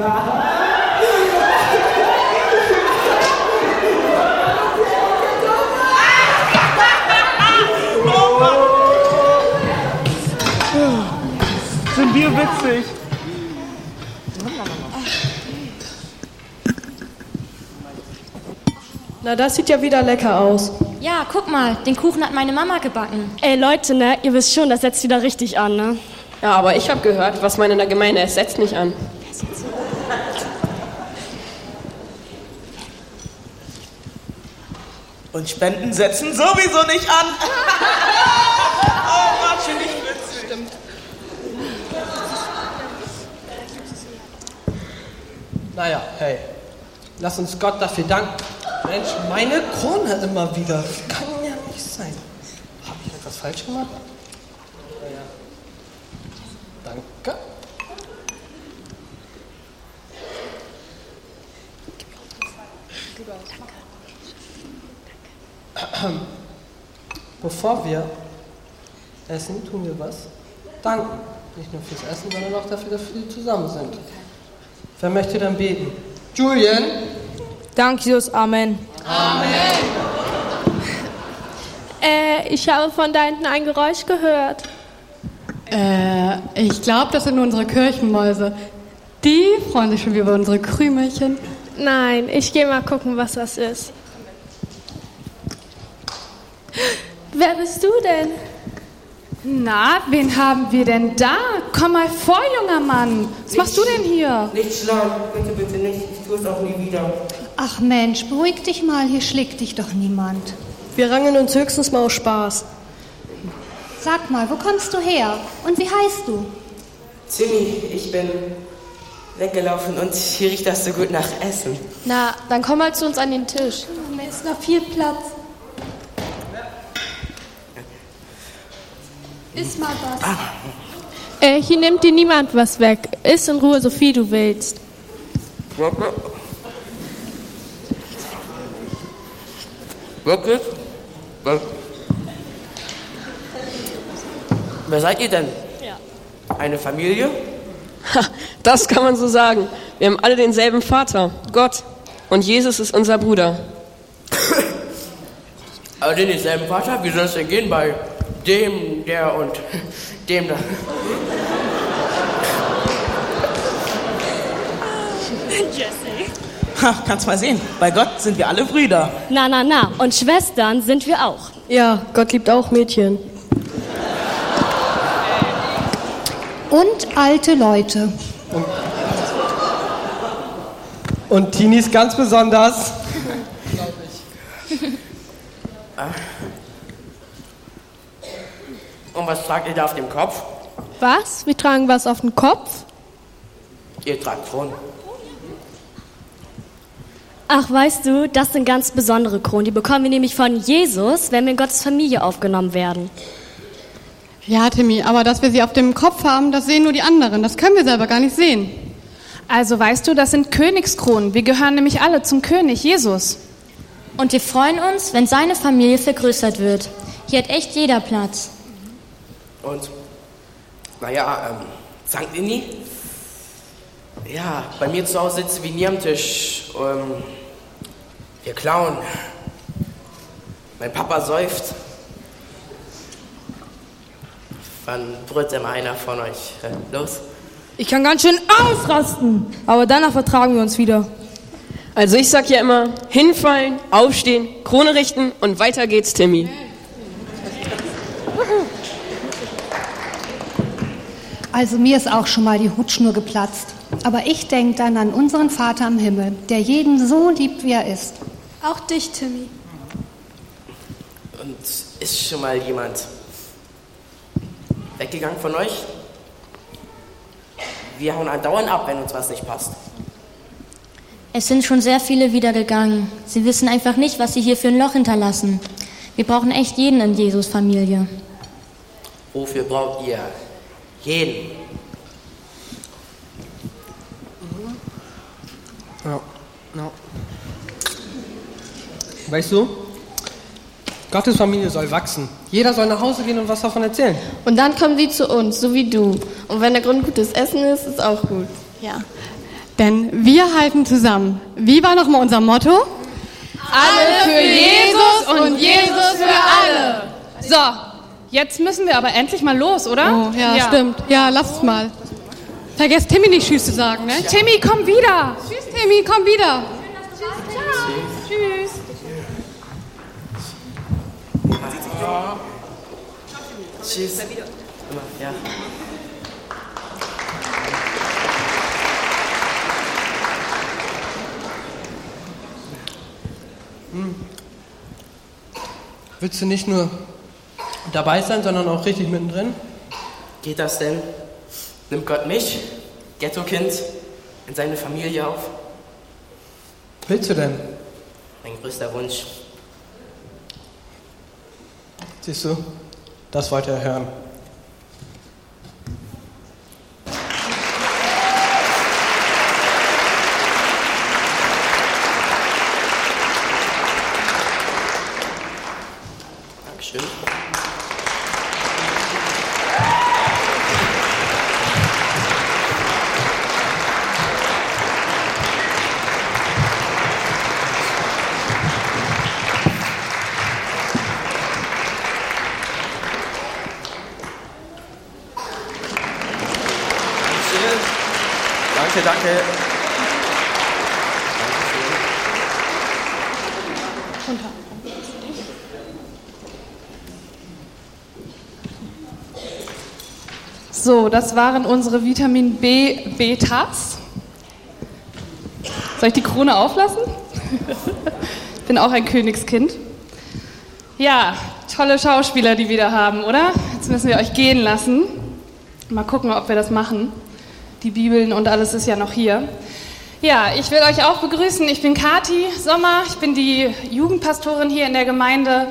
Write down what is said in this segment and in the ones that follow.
Sind wir witzig? Na, das sieht ja wieder lecker aus. Ja, guck mal, den Kuchen hat meine Mama gebacken. Ey Leute, ne, ihr wisst schon, das setzt wieder richtig an, ne? Ja, aber ich habe gehört, was man in der Gemeinde ist, setzt nicht an. Und Spenden setzen sowieso nicht an. oh, war schon nicht witzig. Stimmt. Naja, hey, lass uns Gott dafür danken. Mensch, meine Krone immer wieder. Das kann ja nicht sein. Habe ich etwas falsch gemacht? Naja. Danke. Bevor wir essen, tun wir was. Danken. Nicht nur fürs Essen, sondern auch dafür, dass wir zusammen sind. Wer möchte dann beten? Julian? Dank Jesus, Amen. Äh, ich habe von da hinten ein Geräusch gehört. Äh, ich glaube, das sind unsere Kirchenmäuse. Die freuen sich schon wieder über unsere Krümelchen. Nein, ich gehe mal gucken, was das ist. Wer bist du denn? Na, wen haben wir denn da? Komm mal vor, junger Mann. Was machst du denn hier? Nicht schlagen, bitte, bitte nicht. Ich tue es auch nie wieder. Ach Mensch, beruhig dich mal, hier schlägt dich doch niemand. Wir rangen uns höchstens mal aus Spaß. Sag mal, wo kommst du her? Und wie heißt du? Timmy, ich bin weggelaufen und hier riecht das so gut nach Essen. Na, dann komm mal zu uns an den Tisch. Da ist noch viel Platz. Iss mal was. Äh, hier nimmt dir niemand was weg. Iss in Ruhe, so viel du willst. Wirklich? Was? Wer seid ihr denn? Ja. Eine Familie? Ha, das kann man so sagen. Wir haben alle denselben Vater, Gott. Und Jesus ist unser Bruder. Aber den denselben Vater? Wie soll es denn gehen bei dem, der und dem da? Ha, kannst mal sehen. Bei Gott sind wir alle Brüder. Na, na, na. Und Schwestern sind wir auch. Ja, Gott liebt auch Mädchen. Und alte Leute. Und Teenies ganz besonders. Und was tragt ihr da auf dem Kopf? Was? Wir tragen was auf dem Kopf? Ihr tragt Kronen. Ach, weißt du, das sind ganz besondere Kronen. Die bekommen wir nämlich von Jesus, wenn wir in Gottes Familie aufgenommen werden. Ja, Timmy, aber dass wir sie auf dem Kopf haben, das sehen nur die anderen. Das können wir selber gar nicht sehen. Also weißt du, das sind Königskronen. Wir gehören nämlich alle zum König, Jesus. Und wir freuen uns, wenn seine Familie vergrößert wird. Hier hat echt jeder Platz. Und, naja, ähm, St. Inni? Ja, bei mir zu Hause sitzen wir nie am Tisch. Ähm, wir klauen. Mein Papa säuft. Wann brüllt denn einer von euch äh, los? Ich kann ganz schön ausrasten, aber danach vertragen wir uns wieder. Also ich sag ja immer, hinfallen, aufstehen, Krone richten und weiter geht's, Timmy. Also mir ist auch schon mal die Hutschnur geplatzt. Aber ich denke dann an unseren Vater im Himmel, der jeden so liebt, wie er ist. Auch dich, Timmy. Und ist schon mal jemand weggegangen von euch? Wir hauen andauernd ab, wenn uns was nicht passt. Es sind schon sehr viele wieder gegangen. Sie wissen einfach nicht, was sie hier für ein Loch hinterlassen. Wir brauchen echt jeden in Jesus Familie. Wofür braucht ihr jeden? Ja, ja. Weißt du, Gottes Familie soll wachsen. Jeder soll nach Hause gehen und was davon erzählen. Und dann kommen sie zu uns, so wie du. Und wenn der Grund gutes Essen ist, ist auch gut. Ja. Denn wir halten zusammen. Wie war nochmal unser Motto? Alle für Jesus und Jesus für alle. So, jetzt müssen wir aber endlich mal los, oder? Oh, ja, stimmt. Ja, lass es mal. Vergesst Timmy nicht Tschüss zu sagen, ne? Timmy, komm wieder. Tschüss, Timmy, komm wieder. Tschüss. Tschüss. Immer, ja. Willst du nicht nur dabei sein, sondern auch richtig mittendrin? Geht das denn? Nimmt Gott mich, Ghetto-Kind, in seine Familie auf? Willst du denn? Mein größter Wunsch. Siehst du, das wollte er hören. Dankeschön. Dankeschön. Danke, danke. So, das waren unsere Vitamin B Betas. Soll ich die Krone auflassen? Ich bin auch ein Königskind. Ja, tolle Schauspieler, die wir da haben, oder? Jetzt müssen wir euch gehen lassen. Mal gucken, ob wir das machen. Die Bibeln und alles ist ja noch hier. Ja, ich will euch auch begrüßen. Ich bin Kati Sommer. Ich bin die Jugendpastorin hier in der Gemeinde.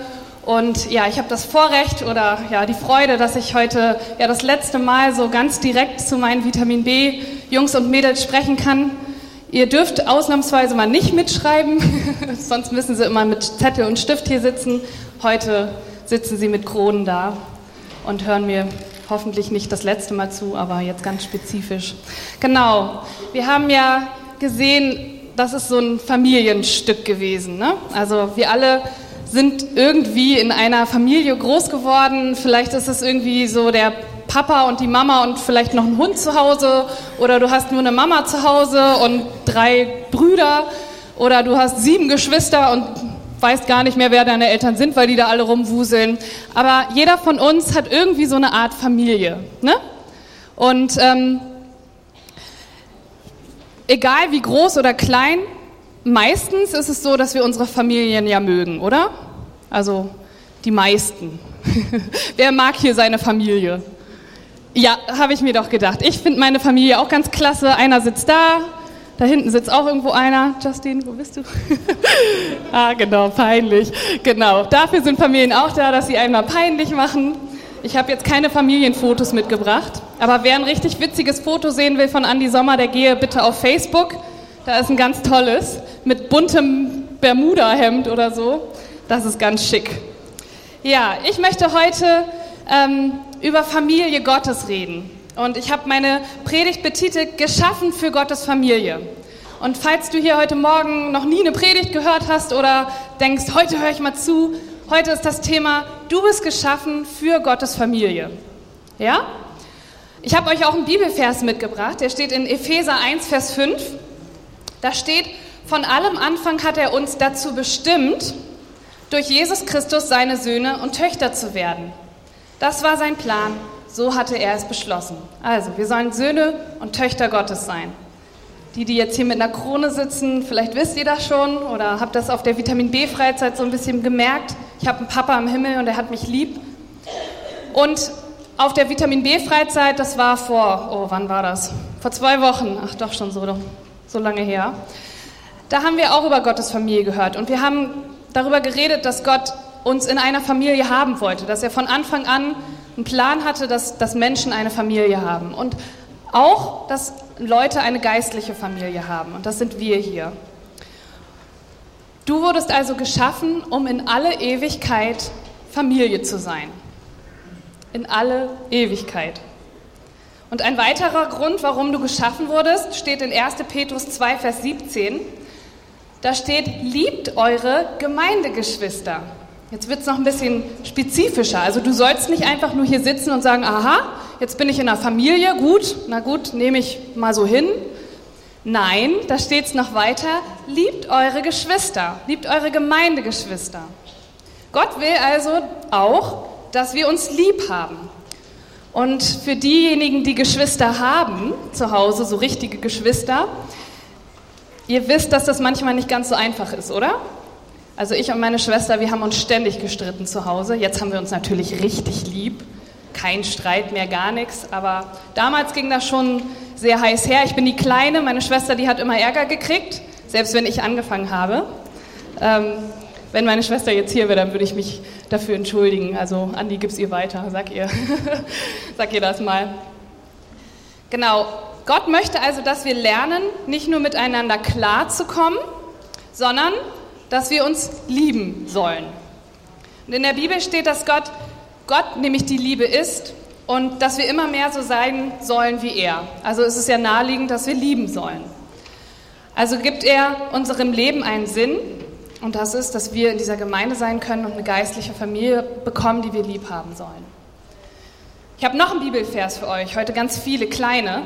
Und ja, ich habe das Vorrecht oder ja die Freude, dass ich heute ja das letzte Mal so ganz direkt zu meinen Vitamin B Jungs und Mädels sprechen kann. Ihr dürft ausnahmsweise mal nicht mitschreiben, sonst müssen sie immer mit Zettel und Stift hier sitzen. Heute sitzen sie mit Kronen da und hören mir hoffentlich nicht das letzte Mal zu, aber jetzt ganz spezifisch. Genau, wir haben ja gesehen, das ist so ein Familienstück gewesen. Ne? Also wir alle sind irgendwie in einer Familie groß geworden. Vielleicht ist es irgendwie so der Papa und die Mama und vielleicht noch ein Hund zu Hause oder du hast nur eine Mama zu Hause und drei Brüder oder du hast sieben Geschwister und weißt gar nicht mehr, wer deine Eltern sind, weil die da alle rumwuseln. Aber jeder von uns hat irgendwie so eine Art Familie. Ne? Und ähm, egal wie groß oder klein, meistens ist es so, dass wir unsere Familien ja mögen, oder? Also die meisten. Wer mag hier seine Familie? Ja, habe ich mir doch gedacht. Ich finde meine Familie auch ganz klasse. Einer sitzt da, da hinten sitzt auch irgendwo einer. Justin, wo bist du? ah, genau, peinlich. Genau, dafür sind Familien auch da, dass sie einmal peinlich machen. Ich habe jetzt keine Familienfotos mitgebracht, aber wer ein richtig witziges Foto sehen will von Andy Sommer, der gehe bitte auf Facebook. Da ist ein ganz tolles mit buntem Bermuda-Hemd oder so. Das ist ganz schick. Ja, ich möchte heute ähm, über Familie Gottes reden. Und ich habe meine Predigt betitelt Geschaffen für Gottes Familie. Und falls du hier heute Morgen noch nie eine Predigt gehört hast oder denkst, heute höre ich mal zu, heute ist das Thema, du bist geschaffen für Gottes Familie. Ja? Ich habe euch auch einen Bibelvers mitgebracht, der steht in Epheser 1, Vers 5. Da steht, von allem Anfang hat er uns dazu bestimmt, durch Jesus Christus seine Söhne und Töchter zu werden. Das war sein Plan, so hatte er es beschlossen. Also, wir sollen Söhne und Töchter Gottes sein. Die, die jetzt hier mit einer Krone sitzen, vielleicht wisst ihr das schon oder habt das auf der Vitamin B-Freizeit so ein bisschen gemerkt. Ich habe einen Papa im Himmel und er hat mich lieb. Und auf der Vitamin B-Freizeit, das war vor, oh, wann war das? Vor zwei Wochen, ach doch schon so, so lange her. Da haben wir auch über Gottes Familie gehört und wir haben darüber geredet, dass Gott uns in einer Familie haben wollte, dass er von Anfang an einen Plan hatte, dass, dass Menschen eine Familie haben und auch, dass Leute eine geistliche Familie haben und das sind wir hier. Du wurdest also geschaffen, um in alle Ewigkeit Familie zu sein. In alle Ewigkeit. Und ein weiterer Grund, warum du geschaffen wurdest, steht in 1. Petrus 2, Vers 17. Da steht, liebt eure Gemeindegeschwister. Jetzt wird es noch ein bisschen spezifischer. Also du sollst nicht einfach nur hier sitzen und sagen, aha, jetzt bin ich in einer Familie, gut, na gut, nehme ich mal so hin. Nein, da steht es noch weiter, liebt eure Geschwister, liebt eure Gemeindegeschwister. Gott will also auch, dass wir uns lieb haben. Und für diejenigen, die Geschwister haben zu Hause, so richtige Geschwister, ihr wisst, dass das manchmal nicht ganz so einfach ist, oder? Also ich und meine Schwester, wir haben uns ständig gestritten zu Hause. Jetzt haben wir uns natürlich richtig lieb. Kein Streit mehr, gar nichts. Aber damals ging das schon sehr heiß her. Ich bin die Kleine, meine Schwester, die hat immer Ärger gekriegt, selbst wenn ich angefangen habe. Ähm, wenn meine Schwester jetzt hier wäre, dann würde ich mich dafür entschuldigen. Also Andi, gib's ihr weiter, sag ihr. sag ihr das mal. Genau. Gott möchte also, dass wir lernen, nicht nur miteinander klarzukommen, sondern dass wir uns lieben sollen. Und in der Bibel steht, dass Gott, Gott nämlich die Liebe ist und dass wir immer mehr so sein sollen wie er. Also es ist ja naheliegend, dass wir lieben sollen. Also gibt er unserem Leben einen Sinn und das ist, dass wir in dieser Gemeinde sein können und eine geistliche Familie bekommen, die wir lieb haben sollen. Ich habe noch einen Bibelvers für euch, heute ganz viele kleine.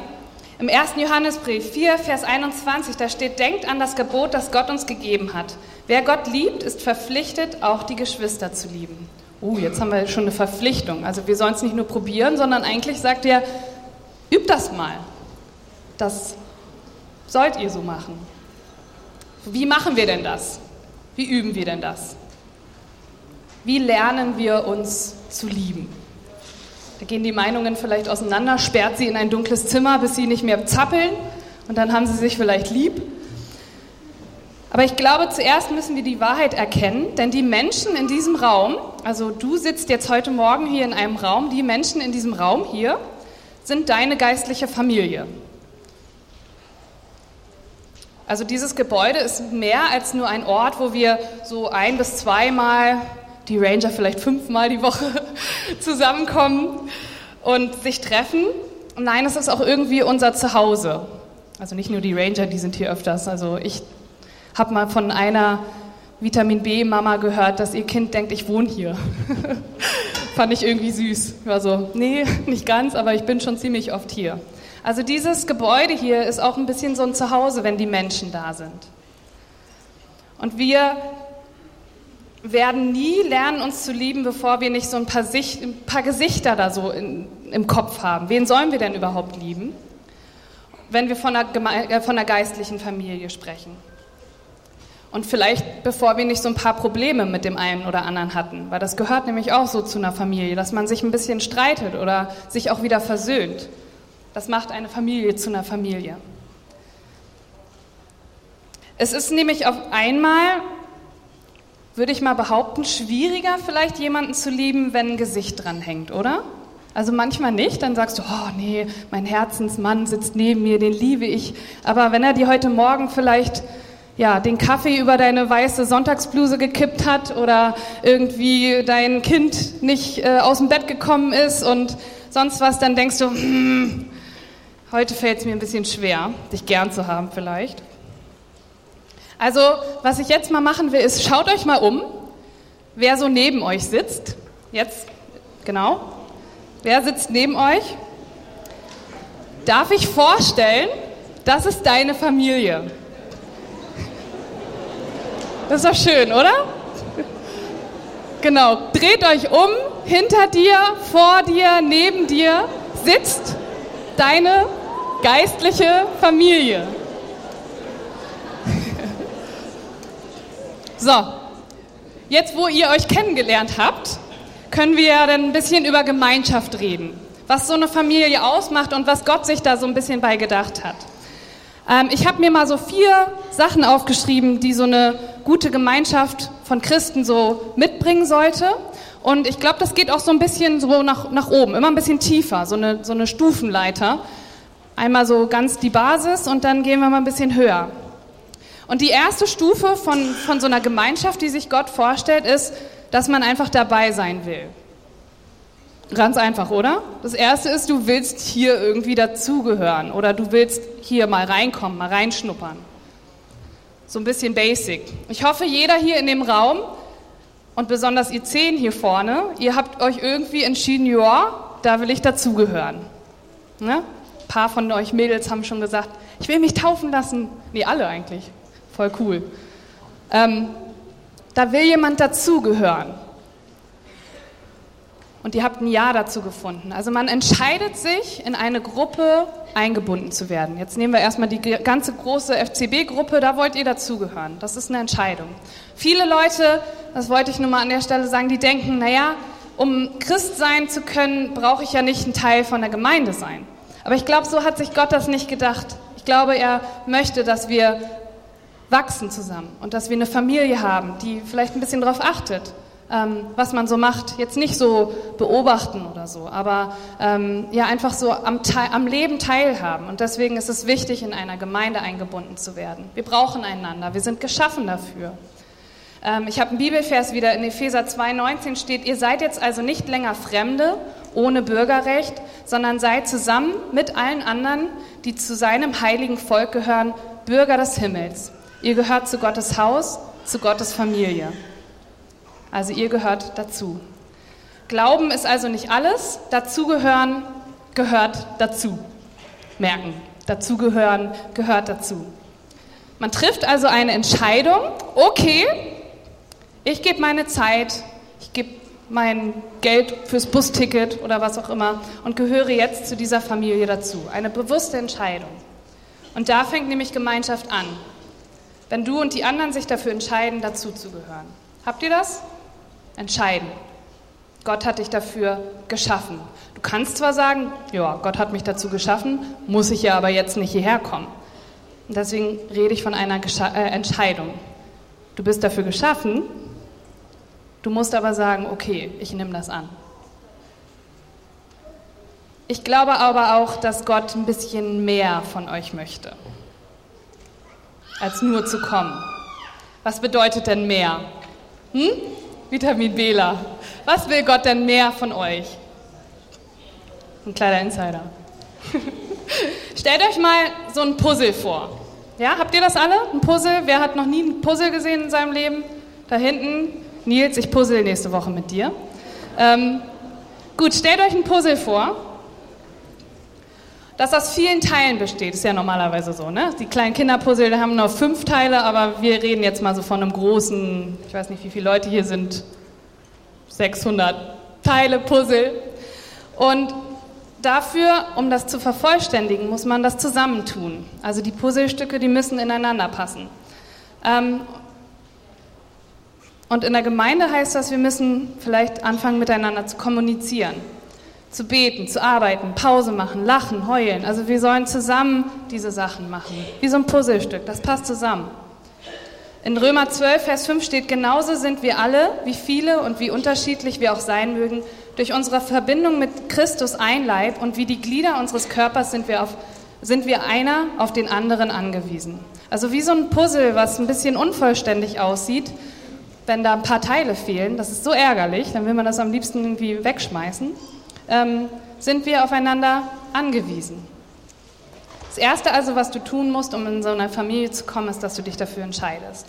Im 1. Johannesbrief 4, Vers 21, da steht, denkt an das Gebot, das Gott uns gegeben hat. Wer Gott liebt, ist verpflichtet, auch die Geschwister zu lieben. Uh, jetzt haben wir schon eine Verpflichtung. Also wir sollen es nicht nur probieren, sondern eigentlich sagt er, übt das mal. Das sollt ihr so machen. Wie machen wir denn das? Wie üben wir denn das? Wie lernen wir uns zu lieben? Da gehen die Meinungen vielleicht auseinander, sperrt sie in ein dunkles Zimmer, bis sie nicht mehr zappeln und dann haben sie sich vielleicht lieb. Aber ich glaube, zuerst müssen wir die Wahrheit erkennen, denn die Menschen in diesem Raum, also du sitzt jetzt heute Morgen hier in einem Raum, die Menschen in diesem Raum hier sind deine geistliche Familie. Also dieses Gebäude ist mehr als nur ein Ort, wo wir so ein bis zweimal, die Ranger vielleicht fünfmal die Woche zusammenkommen und sich treffen. Nein, es ist auch irgendwie unser Zuhause. Also nicht nur die Ranger, die sind hier öfters. Also ich habe mal von einer Vitamin B-Mama gehört, dass ihr Kind denkt, ich wohne hier. Fand ich irgendwie süß. Ich war so, nee, nicht ganz, aber ich bin schon ziemlich oft hier. Also dieses Gebäude hier ist auch ein bisschen so ein Zuhause, wenn die Menschen da sind. Und wir werden nie lernen, uns zu lieben, bevor wir nicht so ein paar, Sicht, ein paar Gesichter da so in, im Kopf haben. Wen sollen wir denn überhaupt lieben, wenn wir von einer, äh, von einer geistlichen Familie sprechen? Und vielleicht bevor wir nicht so ein paar Probleme mit dem einen oder anderen hatten, weil das gehört nämlich auch so zu einer Familie, dass man sich ein bisschen streitet oder sich auch wieder versöhnt. Das macht eine Familie zu einer Familie. Es ist nämlich auf einmal, würde ich mal behaupten, schwieriger vielleicht jemanden zu lieben, wenn ein Gesicht dran hängt, oder? Also manchmal nicht, dann sagst du, oh nee, mein Herzensmann sitzt neben mir, den liebe ich. Aber wenn er dir heute Morgen vielleicht ja, den Kaffee über deine weiße Sonntagsbluse gekippt hat oder irgendwie dein Kind nicht äh, aus dem Bett gekommen ist und sonst was, dann denkst du, hm, Heute fällt es mir ein bisschen schwer, dich gern zu haben vielleicht. Also, was ich jetzt mal machen will, ist, schaut euch mal um, wer so neben euch sitzt. Jetzt, genau. Wer sitzt neben euch? Darf ich vorstellen, das ist deine Familie. Das ist doch schön, oder? Genau. Dreht euch um, hinter dir, vor dir, neben dir sitzt deine geistliche Familie. So, jetzt wo ihr euch kennengelernt habt, können wir ja dann ein bisschen über Gemeinschaft reden. Was so eine Familie ausmacht und was Gott sich da so ein bisschen bei gedacht hat. Ähm, ich habe mir mal so vier Sachen aufgeschrieben, die so eine gute Gemeinschaft von Christen so mitbringen sollte. Und ich glaube, das geht auch so ein bisschen so nach, nach oben, immer ein bisschen tiefer, so eine, so eine Stufenleiter, Einmal so ganz die Basis und dann gehen wir mal ein bisschen höher. Und die erste Stufe von, von so einer Gemeinschaft, die sich Gott vorstellt, ist, dass man einfach dabei sein will. Ganz einfach, oder? Das erste ist, du willst hier irgendwie dazugehören oder du willst hier mal reinkommen, mal reinschnuppern. So ein bisschen basic. Ich hoffe, jeder hier in dem Raum und besonders ihr zehn hier vorne, ihr habt euch irgendwie entschieden, ja, da will ich dazugehören. Ne? Ein paar von euch Mädels haben schon gesagt, ich will mich taufen lassen. Nee, alle eigentlich. Voll cool. Ähm, da will jemand dazugehören. Und ihr habt ein Ja dazu gefunden. Also man entscheidet sich, in eine Gruppe eingebunden zu werden. Jetzt nehmen wir erstmal die ganze große FCB-Gruppe, da wollt ihr dazugehören. Das ist eine Entscheidung. Viele Leute, das wollte ich nur mal an der Stelle sagen, die denken, naja, um Christ sein zu können, brauche ich ja nicht ein Teil von der Gemeinde sein. Aber ich glaube, so hat sich Gott das nicht gedacht. Ich glaube, er möchte, dass wir wachsen zusammen und dass wir eine Familie haben, die vielleicht ein bisschen darauf achtet, ähm, was man so macht. Jetzt nicht so beobachten oder so, aber ähm, ja einfach so am, am Leben teilhaben. Und deswegen ist es wichtig, in einer Gemeinde eingebunden zu werden. Wir brauchen einander, wir sind geschaffen dafür. Ähm, ich habe einen Bibelvers wieder in Epheser 2,19 steht, ihr seid jetzt also nicht länger Fremde ohne Bürgerrecht, sondern seid zusammen mit allen anderen, die zu seinem heiligen Volk gehören, Bürger des Himmels. Ihr gehört zu Gottes Haus, zu Gottes Familie. Also ihr gehört dazu. Glauben ist also nicht alles, dazugehören gehört dazu. Merken, dazugehören gehört dazu. Man trifft also eine Entscheidung, okay, ich gebe meine Zeit, ich gebe mein Geld fürs Busticket oder was auch immer und gehöre jetzt zu dieser Familie dazu. Eine bewusste Entscheidung. Und da fängt nämlich Gemeinschaft an, wenn du und die anderen sich dafür entscheiden, dazuzugehören. Habt ihr das? entscheiden. Gott hat dich dafür geschaffen. Du kannst zwar sagen, ja, Gott hat mich dazu geschaffen, muss ich ja aber jetzt nicht hierher kommen. Und deswegen rede ich von einer Gescha äh, Entscheidung. Du bist dafür geschaffen, du musst aber sagen, okay, ich nehme das an. Ich glaube aber auch, dass Gott ein bisschen mehr von euch möchte, als nur zu kommen. Was bedeutet denn mehr? Hm? Vitamin Bela. Was will Gott denn mehr von euch? Ein kleiner Insider. Stellt euch mal so ein Puzzle vor. Ja, habt ihr das alle? Ein Puzzle? Wer hat noch nie ein Puzzle gesehen in seinem Leben? Da hinten. Nils, ich puzzle nächste Woche mit dir. Ähm, gut, stellt euch ein Puzzle vor das aus vielen Teilen besteht. Ist ja normalerweise so, ne? Die kleinen Kinderpuzzle haben nur fünf Teile, aber wir reden jetzt mal so von einem großen, ich weiß nicht, wie viele Leute hier sind, 600 Teile Puzzle. Und dafür, um das zu vervollständigen, muss man das zusammentun. Also die Puzzlestücke, die müssen ineinander passen. Ähm, und in der Gemeinde heißt das, wir müssen vielleicht anfangen, miteinander zu kommunizieren zu beten, zu arbeiten, Pause machen, lachen, heulen. Also wir sollen zusammen diese Sachen machen. Wie so ein Puzzlestück, das passt zusammen. In Römer 12, Vers 5 steht, genauso sind wir alle, wie viele und wie unterschiedlich wir auch sein mögen, durch unsere Verbindung mit Christus ein Leib und wie die Glieder unseres Körpers sind wir, auf, sind wir einer auf den anderen angewiesen. Also wie so ein Puzzle, was ein bisschen unvollständig aussieht, wenn da ein paar Teile fehlen. Das ist so ärgerlich, dann will man das am liebsten irgendwie wegschmeißen ähm, sind wir aufeinander angewiesen. Das Erste also, was du tun musst, um in so eine Familie zu kommen, ist, dass du dich dafür entscheidest.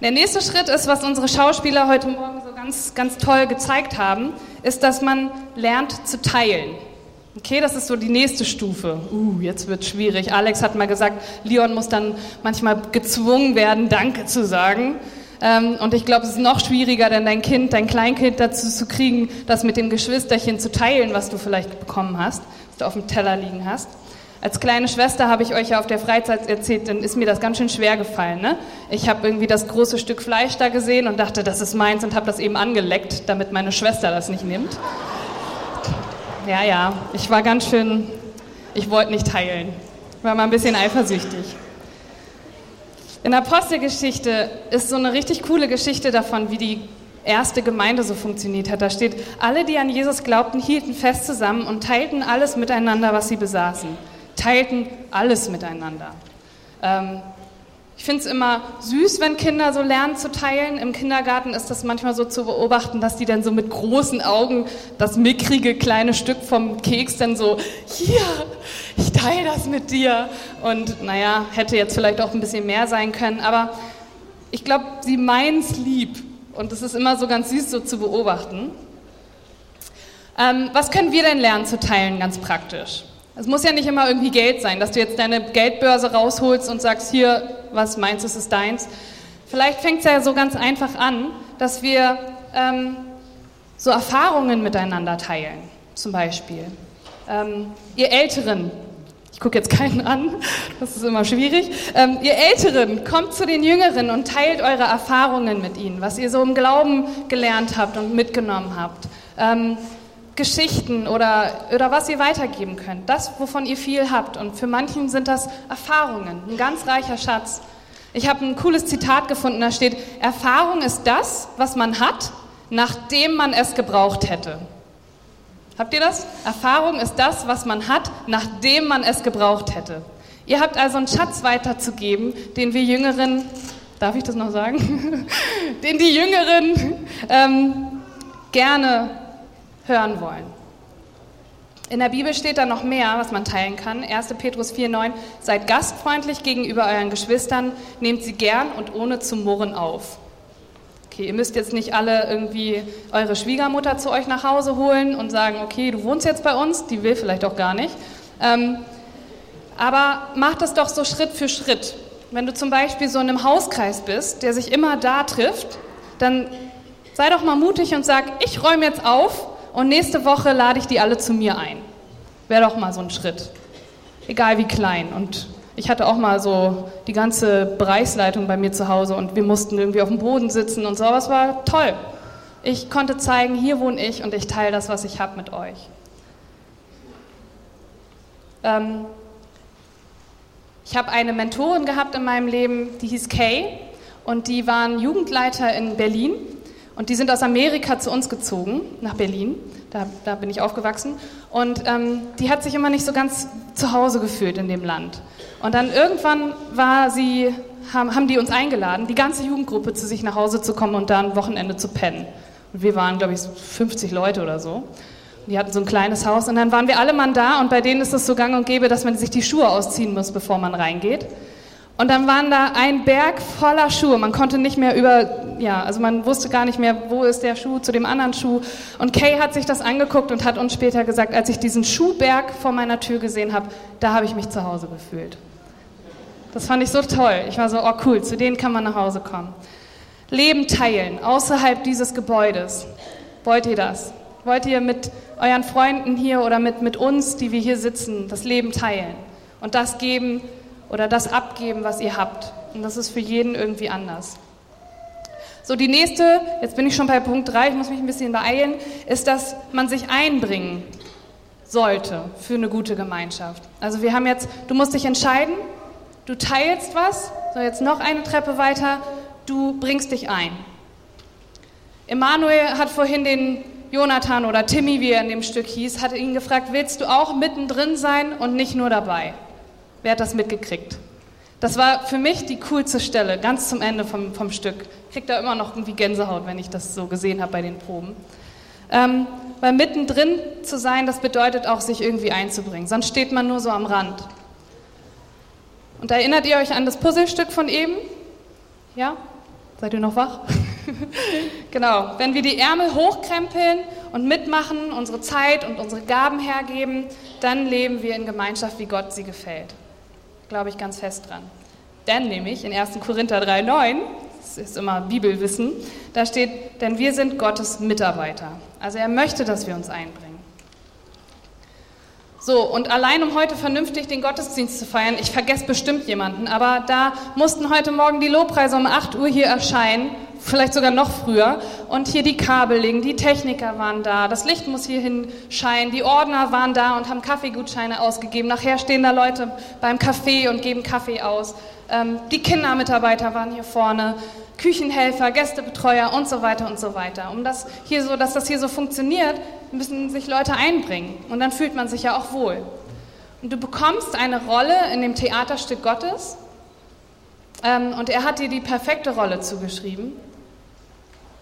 Der nächste Schritt ist, was unsere Schauspieler heute Morgen so ganz, ganz toll gezeigt haben, ist, dass man lernt zu teilen. Okay, das ist so die nächste Stufe. Uh, jetzt wird schwierig. Alex hat mal gesagt, Leon muss dann manchmal gezwungen werden, Danke zu sagen. Ähm, und ich glaube, es ist noch schwieriger, denn dein Kind, dein Kleinkind dazu zu kriegen, das mit dem Geschwisterchen zu teilen, was du vielleicht bekommen hast, was du auf dem Teller liegen hast. Als kleine Schwester habe ich euch ja auf der Freizeit erzählt, dann ist mir das ganz schön schwer gefallen. Ne? Ich habe irgendwie das große Stück Fleisch da gesehen und dachte, das ist meins und habe das eben angeleckt, damit meine Schwester das nicht nimmt. Ja, ja, ich war ganz schön, ich wollte nicht teilen. War mal ein bisschen eifersüchtig. In der Apostelgeschichte ist so eine richtig coole Geschichte davon, wie die erste Gemeinde so funktioniert hat. Da steht, alle, die an Jesus glaubten, hielten fest zusammen und teilten alles miteinander, was sie besaßen. Teilten alles miteinander. Ähm, Ich finde es immer süß, wenn Kinder so lernen zu teilen. Im Kindergarten ist das manchmal so zu beobachten, dass die dann so mit großen Augen das mickrige kleine Stück vom Keks dann so, hier, ich teile das mit dir. Und naja, hätte jetzt vielleicht auch ein bisschen mehr sein können, aber ich glaube, sie meinen es lieb. Und es ist immer so ganz süß so zu beobachten. Ähm, was können wir denn lernen zu teilen, ganz praktisch? Es muss ja nicht immer irgendwie Geld sein, dass du jetzt deine Geldbörse rausholst und sagst, hier, was meinst du, ist deins. Vielleicht fängt es ja so ganz einfach an, dass wir ähm, so Erfahrungen miteinander teilen, zum Beispiel. Ähm, ihr Älteren, ich gucke jetzt keinen an, das ist immer schwierig. Ähm, ihr Älteren, kommt zu den Jüngeren und teilt eure Erfahrungen mit ihnen, was ihr so im Glauben gelernt habt und mitgenommen habt. Geschichten oder, oder was ihr weitergeben könnt. Das, wovon ihr viel habt. Und für manchen sind das Erfahrungen, ein ganz reicher Schatz. Ich habe ein cooles Zitat gefunden, da steht, Erfahrung ist das, was man hat, nachdem man es gebraucht hätte. Habt ihr das? Erfahrung ist das, was man hat, nachdem man es gebraucht hätte. Ihr habt also einen Schatz weiterzugeben, den wir Jüngeren, darf ich das noch sagen? den die Jüngeren ähm, gerne hören wollen. In der Bibel steht da noch mehr, was man teilen kann. 1. Petrus 4,9 Seid gastfreundlich gegenüber euren Geschwistern, nehmt sie gern und ohne zu murren auf. Okay, ihr müsst jetzt nicht alle irgendwie eure Schwiegermutter zu euch nach Hause holen und sagen, okay, du wohnst jetzt bei uns, die will vielleicht auch gar nicht. Ähm, aber macht das doch so Schritt für Schritt. Wenn du zum Beispiel so in einem Hauskreis bist, der sich immer da trifft, dann sei doch mal mutig und sag, ich räume jetzt auf und nächste Woche lade ich die alle zu mir ein. Wäre doch mal so ein Schritt. Egal wie klein. Und ich hatte auch mal so die ganze Bereichsleitung bei mir zu Hause und wir mussten irgendwie auf dem Boden sitzen und so. Aber es war toll. Ich konnte zeigen, hier wohne ich und ich teile das, was ich habe mit euch. Ähm, ich habe eine Mentorin gehabt in meinem Leben, die hieß Kay und die waren Jugendleiter in Berlin und die sind aus Amerika zu uns gezogen, nach Berlin. Da, da bin ich aufgewachsen. Und ähm, die hat sich immer nicht so ganz zu Hause gefühlt in dem Land. Und dann irgendwann war sie, haben, haben die uns eingeladen, die ganze Jugendgruppe zu sich nach Hause zu kommen und da ein Wochenende zu pennen. Und wir waren, glaube ich, 50 Leute oder so. Die hatten so ein kleines Haus. Und dann waren wir alle Mann da. Und bei denen ist es so gang und gäbe, dass man sich die Schuhe ausziehen muss, bevor man reingeht. Und dann waren da ein Berg voller Schuhe. Man konnte nicht mehr über, ja, also man wusste gar nicht mehr, wo ist der Schuh zu dem anderen Schuh. Und Kay hat sich das angeguckt und hat uns später gesagt, als ich diesen Schuhberg vor meiner Tür gesehen habe, da habe ich mich zu Hause gefühlt. Das fand ich so toll. Ich war so, oh cool, zu denen kann man nach Hause kommen. Leben teilen, außerhalb dieses Gebäudes. Wollt ihr das? Wollt ihr mit euren Freunden hier oder mit, mit uns, die wir hier sitzen, das Leben teilen und das geben, oder das abgeben, was ihr habt. Und das ist für jeden irgendwie anders. So, die nächste, jetzt bin ich schon bei Punkt 3, ich muss mich ein bisschen beeilen, ist, dass man sich einbringen sollte für eine gute Gemeinschaft. Also wir haben jetzt, du musst dich entscheiden, du teilst was, so jetzt noch eine Treppe weiter, du bringst dich ein. Emanuel hat vorhin den Jonathan oder Timmy, wie er in dem Stück hieß, hat ihn gefragt, willst du auch mittendrin sein und nicht nur dabei? Wer hat das mitgekriegt? Das war für mich die coolste Stelle, ganz zum Ende vom, vom Stück. Ich kriege da immer noch irgendwie Gänsehaut, wenn ich das so gesehen habe bei den Proben. Ähm, weil mittendrin zu sein, das bedeutet auch, sich irgendwie einzubringen. Sonst steht man nur so am Rand. Und erinnert ihr euch an das Puzzlestück von eben? Ja? Seid ihr noch wach? genau. Wenn wir die Ärmel hochkrempeln und mitmachen, unsere Zeit und unsere Gaben hergeben, dann leben wir in Gemeinschaft, wie Gott sie gefällt glaube ich ganz fest dran. Denn nämlich in 1. Korinther 3,9, das ist immer Bibelwissen, da steht, denn wir sind Gottes Mitarbeiter. Also er möchte, dass wir uns einbringen. So, und allein um heute vernünftig den Gottesdienst zu feiern, ich vergesse bestimmt jemanden, aber da mussten heute Morgen die Lobpreise um 8 Uhr hier erscheinen vielleicht sogar noch früher. Und hier die Kabel legen, die Techniker waren da, das Licht muss hier hinscheinen, die Ordner waren da und haben Kaffeegutscheine ausgegeben. Nachher stehen da Leute beim Kaffee und geben Kaffee aus. Ähm, die Kindermitarbeiter waren hier vorne, Küchenhelfer, Gästebetreuer und so weiter und so weiter. Um das hier so, dass das hier so funktioniert, müssen sich Leute einbringen. Und dann fühlt man sich ja auch wohl. Und du bekommst eine Rolle in dem Theaterstück Gottes Ähm, und er hat dir die perfekte Rolle zugeschrieben.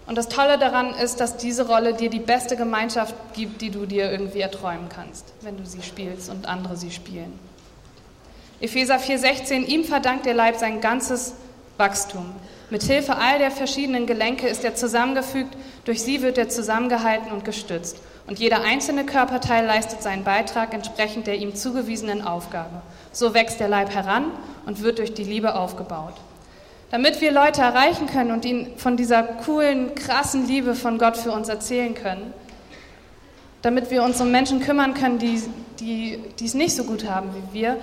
Und das Tolle daran ist, dass diese Rolle dir die beste Gemeinschaft gibt, die du dir irgendwie erträumen kannst, wenn du sie spielst und andere sie spielen. Epheser 4,16, ihm verdankt der Leib sein ganzes Wachstum. Mit Hilfe all der verschiedenen Gelenke ist er zusammengefügt, durch sie wird er zusammengehalten und gestützt. Und jeder einzelne Körperteil leistet seinen Beitrag entsprechend der ihm zugewiesenen Aufgabe. So wächst der Leib heran und wird durch die Liebe aufgebaut. Damit wir Leute erreichen können und ihnen von dieser coolen, krassen Liebe von Gott für uns erzählen können, damit wir uns um Menschen kümmern können, die, die, die es nicht so gut haben wie wir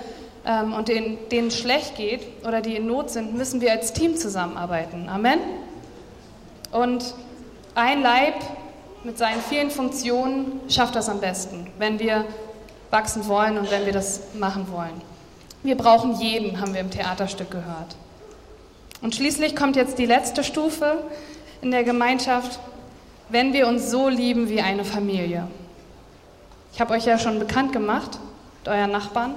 ähm, und denen, denen schlecht geht oder die in Not sind, müssen wir als Team zusammenarbeiten. Amen. Und ein Leib mit seinen vielen Funktionen schafft das am besten, wenn wir wachsen wollen und wenn wir das machen wollen. Wir brauchen jeden, haben wir im Theaterstück gehört. Und schließlich kommt jetzt die letzte Stufe in der Gemeinschaft, wenn wir uns so lieben wie eine Familie. Ich habe euch ja schon bekannt gemacht, mit euren Nachbarn.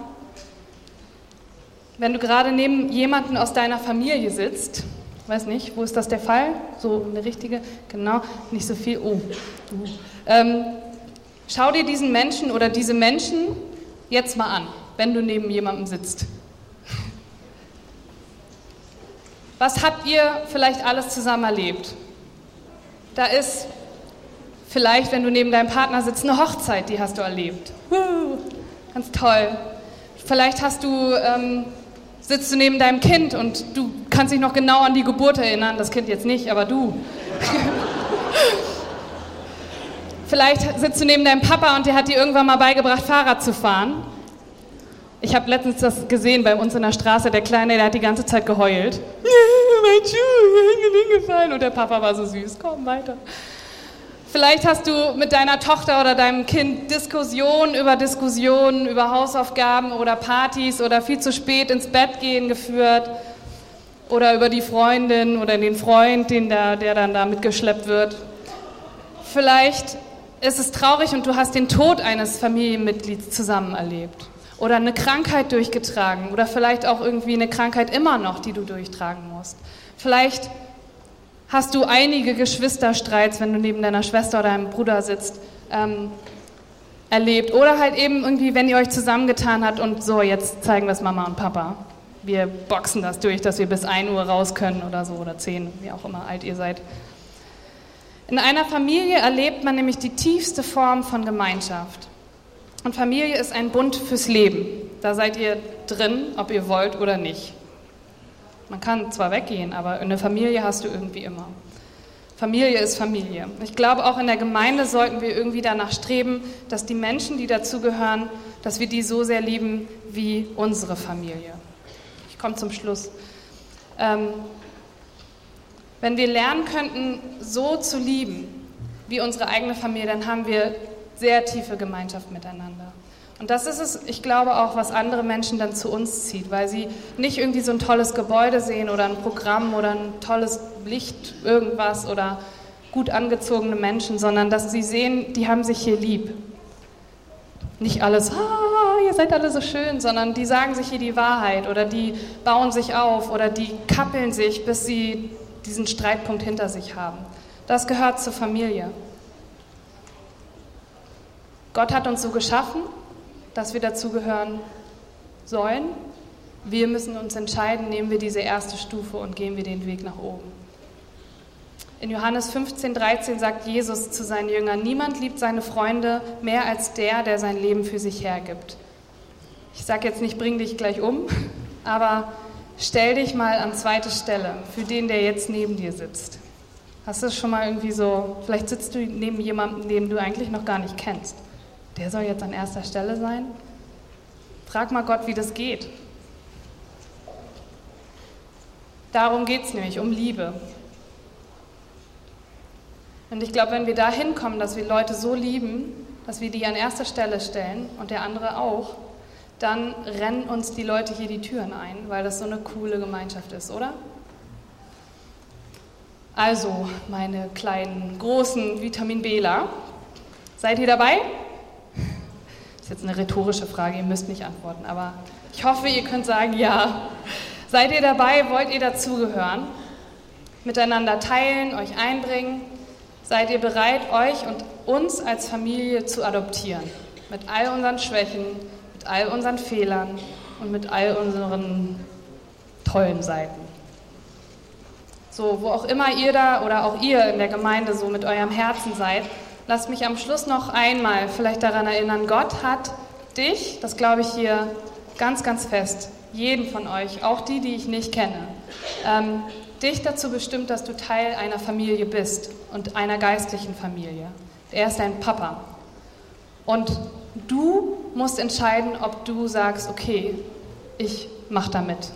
Wenn du gerade neben jemanden aus deiner Familie sitzt, weiß nicht, wo ist das der Fall? So eine richtige, genau, nicht so viel. Oh, du. Ähm, schau dir diesen Menschen oder diese Menschen jetzt mal an, wenn du neben jemandem sitzt. Was habt ihr vielleicht alles zusammen erlebt? Da ist vielleicht, wenn du neben deinem Partner sitzt, eine Hochzeit, die hast du erlebt. Ganz toll. Vielleicht hast du, ähm, sitzt du neben deinem Kind und du kannst dich noch genau an die Geburt erinnern. Das Kind jetzt nicht, aber du. vielleicht sitzt du neben deinem Papa und der hat dir irgendwann mal beigebracht, Fahrrad zu fahren. Ich habe letztens das gesehen bei uns in der Straße. Der Kleine, der hat die ganze Zeit geheult. Mein Schuh, hingefallen. Und der Papa war so süß. Komm weiter. Vielleicht hast du mit deiner Tochter oder deinem Kind Diskussionen über Diskussionen, über Hausaufgaben oder Partys oder viel zu spät ins Bett gehen geführt. Oder über die Freundin oder den Freund, den da, der dann da mitgeschleppt wird. Vielleicht ist es traurig und du hast den Tod eines Familienmitglieds zusammen erlebt oder eine Krankheit durchgetragen oder vielleicht auch irgendwie eine Krankheit immer noch, die du durchtragen musst. Vielleicht hast du einige Geschwisterstreits, wenn du neben deiner Schwester oder deinem Bruder sitzt, ähm, erlebt. Oder halt eben irgendwie, wenn ihr euch zusammengetan habt und so, jetzt zeigen wir es Mama und Papa. Wir boxen das durch, dass wir bis 1 Uhr raus können oder so oder 10, wie auch immer alt ihr seid. In einer Familie erlebt man nämlich die tiefste Form von Gemeinschaft. Und Familie ist ein Bund fürs Leben. Da seid ihr drin, ob ihr wollt oder nicht. Man kann zwar weggehen, aber eine Familie hast du irgendwie immer. Familie ist Familie. Ich glaube, auch in der Gemeinde sollten wir irgendwie danach streben, dass die Menschen, die dazugehören, dass wir die so sehr lieben wie unsere Familie. Ich komme zum Schluss. Ähm, wenn wir lernen könnten, so zu lieben wie unsere eigene Familie, dann haben wir sehr tiefe Gemeinschaft miteinander. Und das ist es, ich glaube auch, was andere Menschen dann zu uns zieht, weil sie nicht irgendwie so ein tolles Gebäude sehen oder ein Programm oder ein tolles Licht, irgendwas oder gut angezogene Menschen, sondern dass sie sehen, die haben sich hier lieb. Nicht alles, ah, ihr seid alle so schön, sondern die sagen sich hier die Wahrheit oder die bauen sich auf oder die kappeln sich, bis sie diesen Streitpunkt hinter sich haben. Das gehört zur Familie. Gott hat uns so geschaffen, dass wir dazugehören sollen. Wir müssen uns entscheiden, nehmen wir diese erste Stufe und gehen wir den Weg nach oben. In Johannes 15, 13 sagt Jesus zu seinen Jüngern, niemand liebt seine Freunde mehr als der, der sein Leben für sich hergibt. Ich sage jetzt nicht, bring dich gleich um, aber stell dich mal an zweite Stelle für den, der jetzt neben dir sitzt. Hast du schon mal irgendwie so, vielleicht sitzt du neben jemandem, den du eigentlich noch gar nicht kennst der soll jetzt an erster Stelle sein? Frag mal Gott, wie das geht. Darum geht es nämlich, um Liebe. Und ich glaube, wenn wir da hinkommen, dass wir Leute so lieben, dass wir die an erster Stelle stellen und der andere auch, dann rennen uns die Leute hier die Türen ein, weil das so eine coole Gemeinschaft ist, oder? Also, meine kleinen, großen Vitamin Bela, seid ihr dabei? Jetzt eine rhetorische Frage, ihr müsst nicht antworten, aber ich hoffe, ihr könnt sagen ja. Seid ihr dabei? Wollt ihr dazugehören? Miteinander teilen, euch einbringen? Seid ihr bereit, euch und uns als Familie zu adoptieren? Mit all unseren Schwächen, mit all unseren Fehlern und mit all unseren tollen Seiten. So, wo auch immer ihr da oder auch ihr in der Gemeinde so mit eurem Herzen seid, lasst mich am Schluss noch einmal vielleicht daran erinnern, Gott hat dich, das glaube ich hier ganz, ganz fest, jeden von euch, auch die, die ich nicht kenne, ähm, dich dazu bestimmt, dass du Teil einer Familie bist und einer geistlichen Familie. Er ist dein Papa. Und du musst entscheiden, ob du sagst, okay, ich mach damit.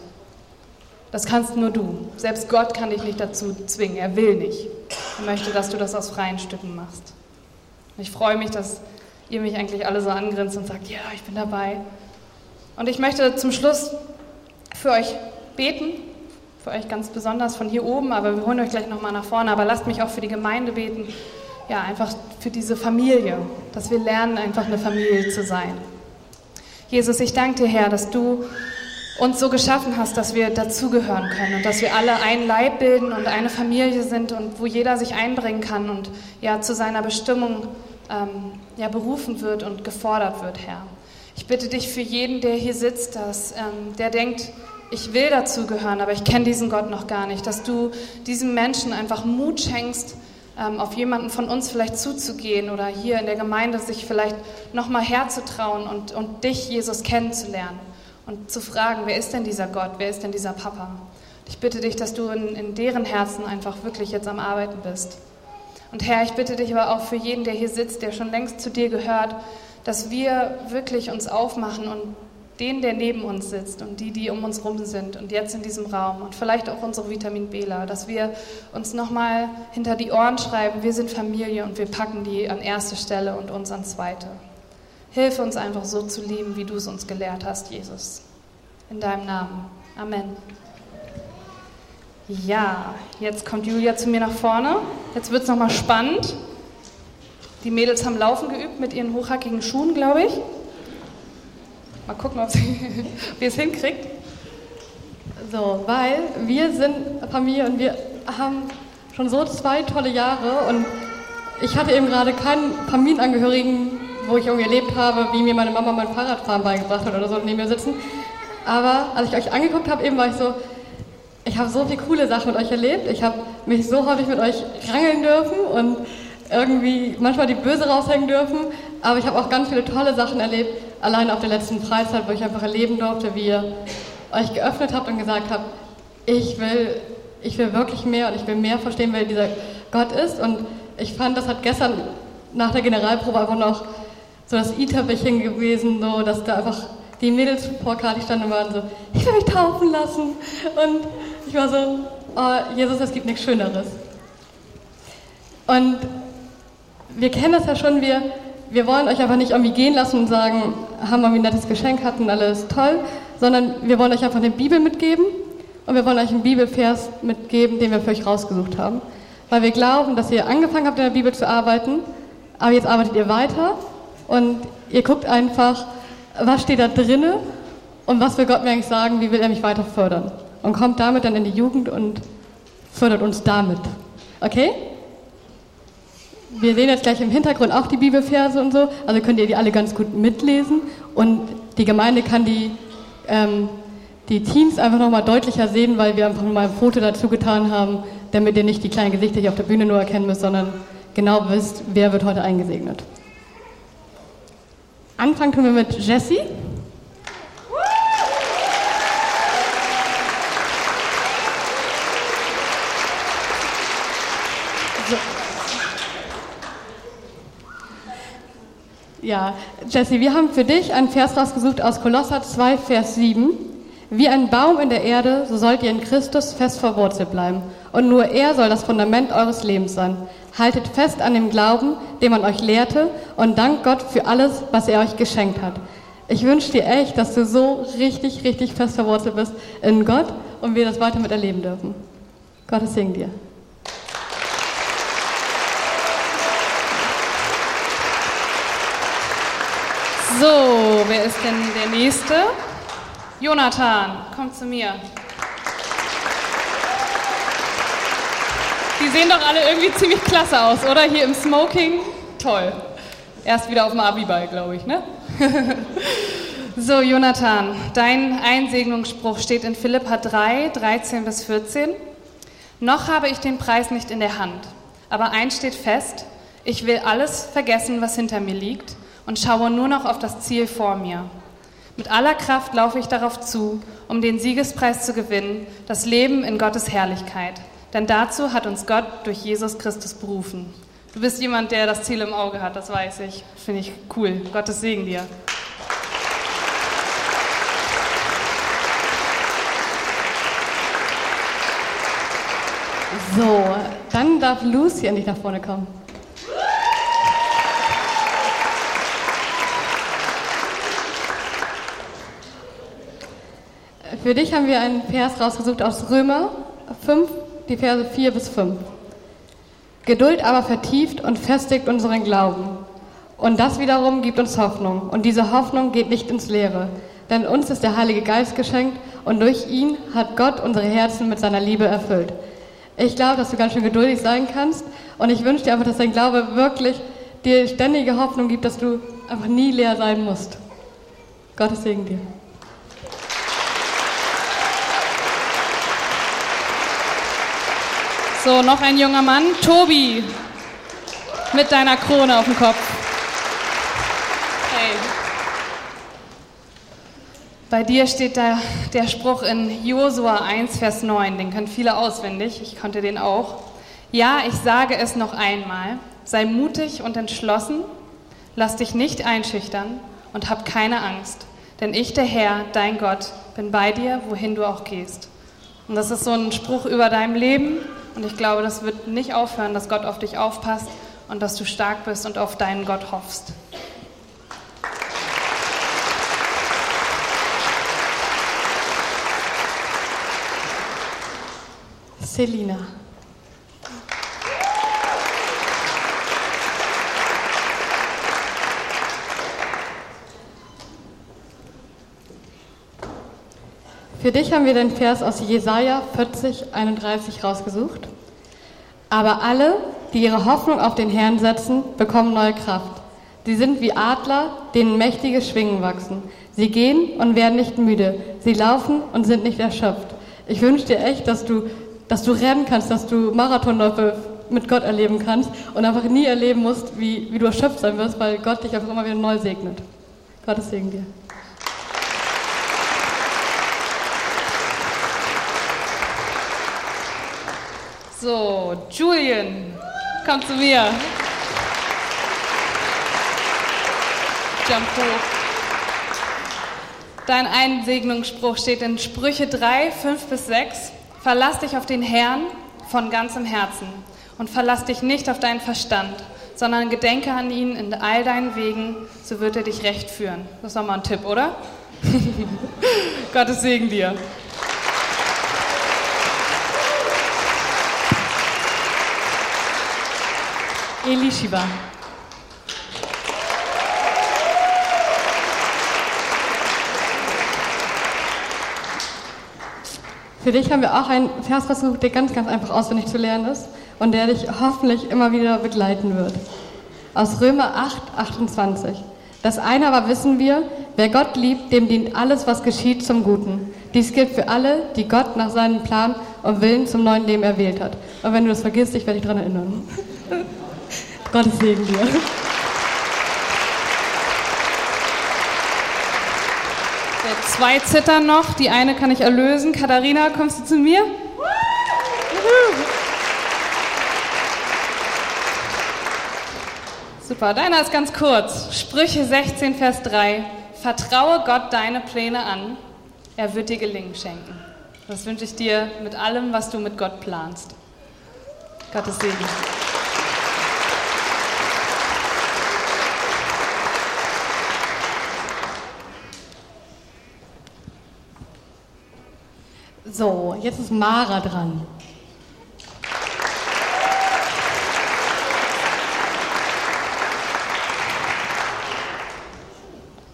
Das kannst nur du. Selbst Gott kann dich nicht dazu zwingen. Er will nicht. Er möchte, dass du das aus freien Stücken machst. Ich freue mich, dass ihr mich eigentlich alle so angrinst und sagt, ja, ich bin dabei. Und ich möchte zum Schluss für euch beten, für euch ganz besonders von hier oben, aber wir holen euch gleich nochmal nach vorne. Aber lasst mich auch für die Gemeinde beten, ja, einfach für diese Familie, dass wir lernen, einfach eine Familie zu sein. Jesus, ich danke dir, Herr, dass du uns so geschaffen hast, dass wir dazugehören können und dass wir alle ein Leib bilden und eine Familie sind und wo jeder sich einbringen kann und ja zu seiner Bestimmung ähm, ja, berufen wird und gefordert wird, Herr. Ich bitte dich für jeden, der hier sitzt, dass ähm, der denkt, ich will dazugehören, aber ich kenne diesen Gott noch gar nicht, dass du diesem Menschen einfach Mut schenkst, ähm, auf jemanden von uns vielleicht zuzugehen oder hier in der Gemeinde sich vielleicht nochmal herzutrauen und, und dich, Jesus, kennenzulernen und zu fragen, wer ist denn dieser Gott, wer ist denn dieser Papa? Ich bitte dich, dass du in, in deren Herzen einfach wirklich jetzt am Arbeiten bist. Und Herr, ich bitte dich aber auch für jeden, der hier sitzt, der schon längst zu dir gehört, dass wir wirklich uns aufmachen und den, der neben uns sitzt und die, die um uns rum sind und jetzt in diesem Raum und vielleicht auch unsere Vitamin Bela, dass wir uns nochmal hinter die Ohren schreiben, wir sind Familie und wir packen die an erste Stelle und uns an zweite. Hilf uns einfach so zu lieben, wie du es uns gelehrt hast, Jesus. In deinem Namen. Amen. Ja, jetzt kommt Julia zu mir nach vorne. Jetzt wird es nochmal spannend. Die Mädels haben Laufen geübt mit ihren hochhackigen Schuhen, glaube ich. Mal gucken, ob sie, ihr es hinkriegt. So, weil wir sind Familie und wir haben schon so zwei tolle Jahre und ich hatte eben gerade keinen Familienangehörigen, wo ich irgendwie erlebt habe, wie mir meine Mama mein Fahrradfahren beigebracht hat oder so neben mir sitzen. Aber als ich euch angeguckt habe, eben war ich so, ich habe so viele coole Sachen mit euch erlebt. Ich habe mich so häufig mit euch rangeln dürfen und irgendwie manchmal die Böse raushängen dürfen. Aber ich habe auch ganz viele tolle Sachen erlebt, allein auf der letzten Freizeit, wo ich einfach erleben durfte, wie ihr euch geöffnet habt und gesagt habt, ich will, ich will wirklich mehr und ich will mehr verstehen, wer dieser Gott ist. Und ich fand, das hat gestern nach der Generalprobe einfach noch so das i-Töpfchen gewesen, so, dass da einfach die Mädels vor Kati standen und waren so, ich will mich taufen lassen. Und ich war so, oh, Jesus, es gibt nichts Schöneres. Und wir kennen das ja schon, wir, wir wollen euch einfach nicht irgendwie gehen lassen und sagen, haben wir ein nettes Geschenk, hatten alles toll, sondern wir wollen euch einfach eine Bibel mitgeben und wir wollen euch einen Bibelvers mitgeben, den wir für euch rausgesucht haben. Weil wir glauben, dass ihr angefangen habt, in der Bibel zu arbeiten, aber jetzt arbeitet ihr weiter und ihr guckt einfach, was steht da drinne und was will Gott mir eigentlich sagen, wie will er mich weiter fördern. Und kommt damit dann in die Jugend und fördert uns damit. Okay? Wir sehen jetzt gleich im Hintergrund auch die Bibelverse und so, also könnt ihr die alle ganz gut mitlesen und die Gemeinde kann die, ähm, die Teams einfach nochmal deutlicher sehen, weil wir einfach nochmal ein Foto dazu getan haben, damit ihr nicht die kleinen Gesichter hier auf der Bühne nur erkennen müsst, sondern genau wisst, wer wird heute eingesegnet. Anfangen tun wir mit Jessie. So. Ja, Jessie, wir haben für dich einen Vers rausgesucht aus Kolosser 2, Vers 7. Wie ein Baum in der Erde, so sollt ihr in Christus fest verwurzelt bleiben. Und nur er soll das Fundament eures Lebens sein. Haltet fest an dem Glauben, den man euch lehrte, und dankt Gott für alles, was er euch geschenkt hat. Ich wünsche dir echt, dass du so richtig, richtig fest verwurzelt bist in Gott und wir das weiter mit erleben dürfen. Gottes Segen dir. So, wer ist denn der Nächste? Jonathan, komm zu mir. Die sehen doch alle irgendwie ziemlich klasse aus, oder? Hier im Smoking. Toll. Erst wieder auf dem Abiball, glaube ich, ne? so, Jonathan, dein Einsegnungsspruch steht in Philippa 3, 13 bis 14. Noch habe ich den Preis nicht in der Hand, aber eins steht fest, ich will alles vergessen, was hinter mir liegt, und schaue nur noch auf das Ziel vor mir mit aller Kraft laufe ich darauf zu, um den Siegespreis zu gewinnen, das Leben in Gottes Herrlichkeit. Denn dazu hat uns Gott durch Jesus Christus berufen. Du bist jemand, der das Ziel im Auge hat, das weiß ich. Finde ich cool. Gottes Segen dir. So, dann darf Lucy endlich nach vorne kommen. Für dich haben wir einen Vers rausgesucht aus Römer 5, die Verse 4 bis 5. Geduld aber vertieft und festigt unseren Glauben. Und das wiederum gibt uns Hoffnung. Und diese Hoffnung geht nicht ins Leere. Denn uns ist der Heilige Geist geschenkt und durch ihn hat Gott unsere Herzen mit seiner Liebe erfüllt. Ich glaube, dass du ganz schön geduldig sein kannst. Und ich wünsche dir einfach, dass dein Glaube wirklich dir ständige Hoffnung gibt, dass du einfach nie leer sein musst. Gottes Segen dir. So, noch ein junger Mann. Tobi, mit deiner Krone auf dem Kopf. Hey. Bei dir steht da der Spruch in Josua 1, Vers 9. Den können viele auswendig. Ich konnte den auch. Ja, ich sage es noch einmal. Sei mutig und entschlossen. Lass dich nicht einschüchtern und hab keine Angst. Denn ich, der Herr, dein Gott, bin bei dir, wohin du auch gehst. Und das ist so ein Spruch über deinem Leben. Und ich glaube, das wird nicht aufhören, dass Gott auf dich aufpasst und dass du stark bist und auf deinen Gott hoffst. Selina. Für dich haben wir den Vers aus Jesaja 40, 31 rausgesucht. Aber alle, die ihre Hoffnung auf den Herrn setzen, bekommen neue Kraft. Sie sind wie Adler, denen mächtige Schwingen wachsen. Sie gehen und werden nicht müde. Sie laufen und sind nicht erschöpft. Ich wünsche dir echt, dass du, dass du rennen kannst, dass du Marathonläufe mit Gott erleben kannst und einfach nie erleben musst, wie, wie du erschöpft sein wirst, weil Gott dich einfach immer wieder neu segnet. Gottes Segen dir. So, Julian, komm zu mir. Jump hoch. Dein Einsegnungsspruch steht in Sprüche 3, 5 bis 6. Verlass dich auf den Herrn von ganzem Herzen und verlass dich nicht auf deinen Verstand, sondern gedenke an ihn in all deinen Wegen, so wird er dich recht führen. Das ist doch mal ein Tipp, oder? Gottes Segen dir. Elishiba. Für dich haben wir auch einen Vers versucht, der ganz, ganz einfach auswendig zu lernen ist und der dich hoffentlich immer wieder begleiten wird. Aus Römer 8, 28. Das eine aber wissen wir, wer Gott liebt, dem dient alles, was geschieht, zum Guten. Dies gilt für alle, die Gott nach seinem Plan und Willen zum neuen Leben erwählt hat. Und wenn du das vergisst, ich werde dich daran erinnern. Gottes Segen dir. Zwei zittern noch. Die eine kann ich erlösen. Katharina, kommst du zu mir? Super, deiner ist ganz kurz. Sprüche 16, Vers 3. Vertraue Gott deine Pläne an, er wird dir Gelingen schenken. Das wünsche ich dir mit allem, was du mit Gott planst. Gottes Segen. So, jetzt ist Mara dran.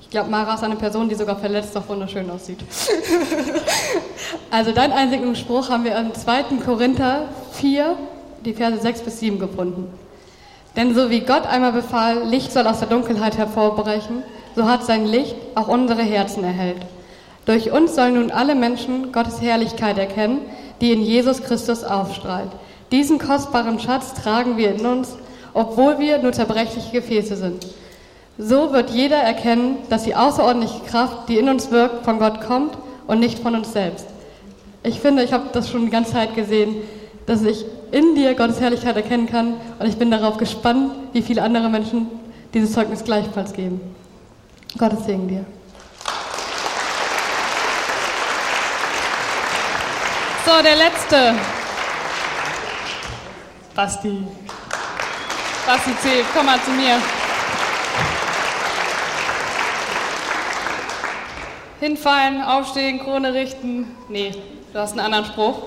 Ich glaube, Mara ist eine Person, die sogar verletzt doch wunderschön aussieht. also dein Einsegnungsspruch haben wir im 2. Korinther 4, die Verse 6 bis 7 gefunden. Denn so wie Gott einmal befahl, Licht soll aus der Dunkelheit hervorbrechen, so hat sein Licht auch unsere Herzen erhellt. Durch uns sollen nun alle Menschen Gottes Herrlichkeit erkennen, die in Jesus Christus aufstrahlt. Diesen kostbaren Schatz tragen wir in uns, obwohl wir nur zerbrechliche Gefäße sind. So wird jeder erkennen, dass die außerordentliche Kraft, die in uns wirkt, von Gott kommt und nicht von uns selbst. Ich finde, ich habe das schon die ganze Zeit gesehen, dass ich in dir Gottes Herrlichkeit erkennen kann und ich bin darauf gespannt, wie viele andere Menschen dieses Zeugnis gleichfalls geben. Gottes Segen dir. So, der letzte. Basti. Basti C., komm mal zu mir. Hinfallen, aufstehen, Krone richten. Nee, du hast einen anderen Spruch.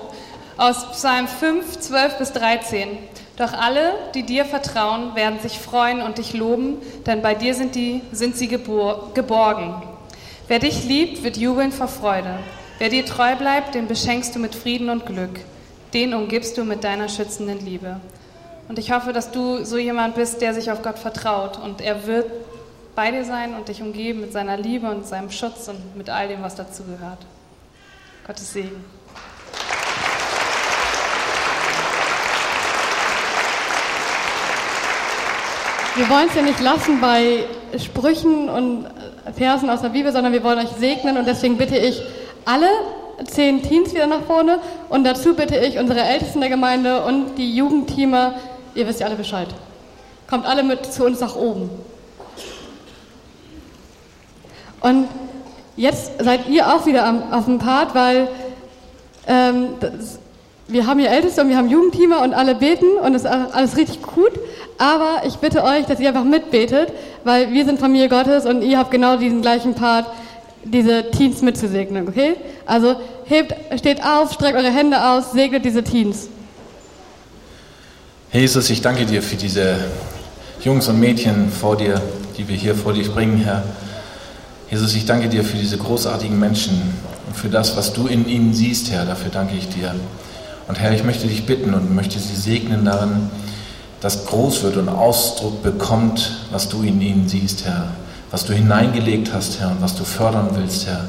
Aus Psalm 5, 12 bis 13. Doch alle, die dir vertrauen, werden sich freuen und dich loben, denn bei dir sind, die, sind sie gebor geborgen. Wer dich liebt, wird jubeln vor Freude. Wer dir treu bleibt, den beschenkst du mit Frieden und Glück. Den umgibst du mit deiner schützenden Liebe. Und ich hoffe, dass du so jemand bist, der sich auf Gott vertraut. Und er wird bei dir sein und dich umgeben mit seiner Liebe und seinem Schutz und mit all dem, was dazu gehört. Gottes Segen. Wir wollen es ja nicht lassen bei Sprüchen und Versen aus der Bibel, sondern wir wollen euch segnen und deswegen bitte ich alle zehn Teams wieder nach vorne und dazu bitte ich unsere Ältesten der Gemeinde und die Jugendteamer, ihr wisst ja alle Bescheid. Kommt alle mit zu uns nach oben. Und jetzt seid ihr auch wieder am, auf dem Part, weil ähm, das, wir haben hier Älteste und wir haben Jugendteamer und alle beten und das ist alles richtig gut. Aber ich bitte euch, dass ihr einfach mitbetet, weil wir sind Familie Gottes und ihr habt genau diesen gleichen Part, diese Teens mitzusegnen, okay? Also hebt, steht auf, streckt eure Hände aus, segnet diese. Herr Jesus, ich danke dir für diese Jungs und Mädchen vor dir, die wir hier vor dich bringen, Herr. Jesus, ich danke dir für diese großartigen Menschen und für das, was du in ihnen siehst, Herr. Dafür danke ich dir. Und Herr, ich möchte dich bitten und möchte sie segnen darin, dass groß wird und Ausdruck bekommt, was du in ihnen siehst, Herr. Was du hineingelegt hast, Herr, und was du fördern willst, Herr.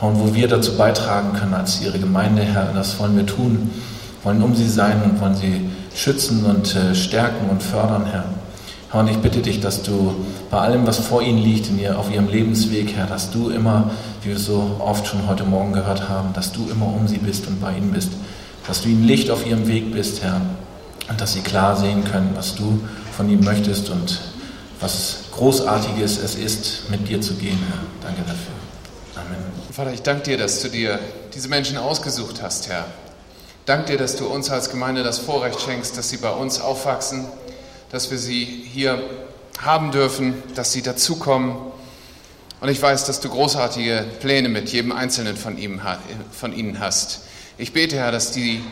Und wo wir dazu beitragen können als ihre Gemeinde, Herr, das wollen wir tun. Wollen um sie sein und wollen sie schützen und äh, stärken und fördern, Herr. Herr, und ich bitte dich, dass du bei allem, was vor ihnen liegt, in ihr, auf ihrem Lebensweg, Herr, dass du immer, wie wir so oft schon heute Morgen gehört haben, dass du immer um sie bist und bei ihnen bist. Dass du ihnen Licht auf ihrem Weg bist, Herr. Und dass sie klar sehen können, was du von ihnen möchtest und was Großartiges es ist, mit dir zu gehen, Herr. Danke dafür. Amen. Vater, ich danke dir, dass du dir diese Menschen ausgesucht hast, Herr. Danke dir, dass du uns als Gemeinde das Vorrecht schenkst, dass sie bei uns aufwachsen, dass wir sie hier haben dürfen, dass sie dazukommen. Und ich weiß, dass du großartige Pläne mit jedem Einzelnen von, ihnen hast. Ich bete, Herr, dass die,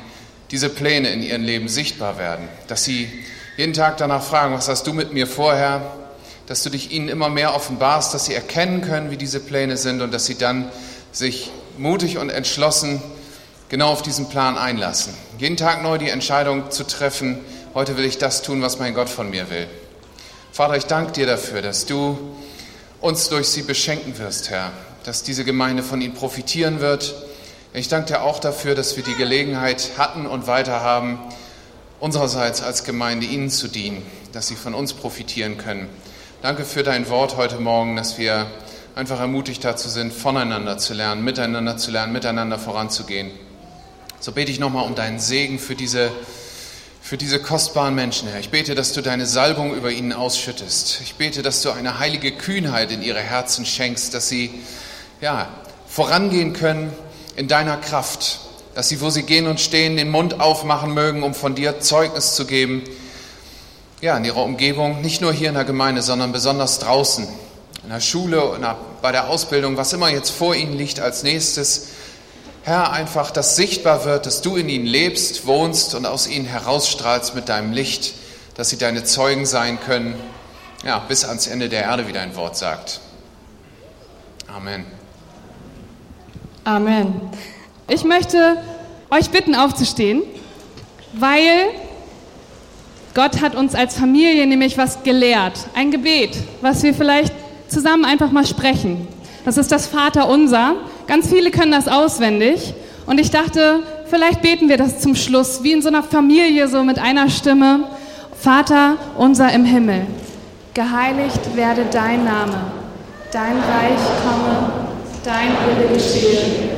diese Pläne in ihrem Leben sichtbar werden, dass sie jeden Tag danach fragen, was hast du mit mir vorher, dass du dich ihnen immer mehr offenbarst, dass sie erkennen können, wie diese Pläne sind und dass sie dann sich mutig und entschlossen genau auf diesen Plan einlassen. Jeden Tag neu die Entscheidung zu treffen, heute will ich das tun, was mein Gott von mir will. Vater, ich danke dir dafür, dass du uns durch sie beschenken wirst, Herr, dass diese Gemeinde von ihnen profitieren wird. Ich danke dir auch dafür, dass wir die Gelegenheit hatten und weiter haben, unsererseits als Gemeinde ihnen zu dienen, dass sie von uns profitieren können. Danke für dein Wort heute Morgen, dass wir einfach ermutigt dazu sind, voneinander zu lernen, miteinander zu lernen, miteinander voranzugehen. So bete ich nochmal um deinen Segen für diese, für diese kostbaren Menschen, Herr. Ich bete, dass du deine Salbung über ihnen ausschüttest. Ich bete, dass du eine heilige Kühnheit in ihre Herzen schenkst, dass sie ja, vorangehen können in deiner Kraft, dass sie, wo sie gehen und stehen, den Mund aufmachen mögen, um von dir Zeugnis zu geben. Ja, in ihrer Umgebung, nicht nur hier in der Gemeinde, sondern besonders draußen, in der Schule, in der, bei der Ausbildung, was immer jetzt vor ihnen liegt als nächstes. Herr, einfach, dass sichtbar wird, dass du in ihnen lebst, wohnst und aus ihnen herausstrahlst mit deinem Licht, dass sie deine Zeugen sein können, ja, bis ans Ende der Erde, wie dein Wort sagt. Amen. Amen. Ich möchte euch bitten, aufzustehen, weil Gott hat uns als Familie nämlich was gelehrt. Ein Gebet, was wir vielleicht zusammen einfach mal sprechen. Das ist das Vaterunser. Ganz viele können das auswendig. Und ich dachte, vielleicht beten wir das zum Schluss, wie in so einer Familie, so mit einer Stimme. Vater unser im Himmel, geheiligt werde dein Name, dein Reich komme, dein Wille geschehe,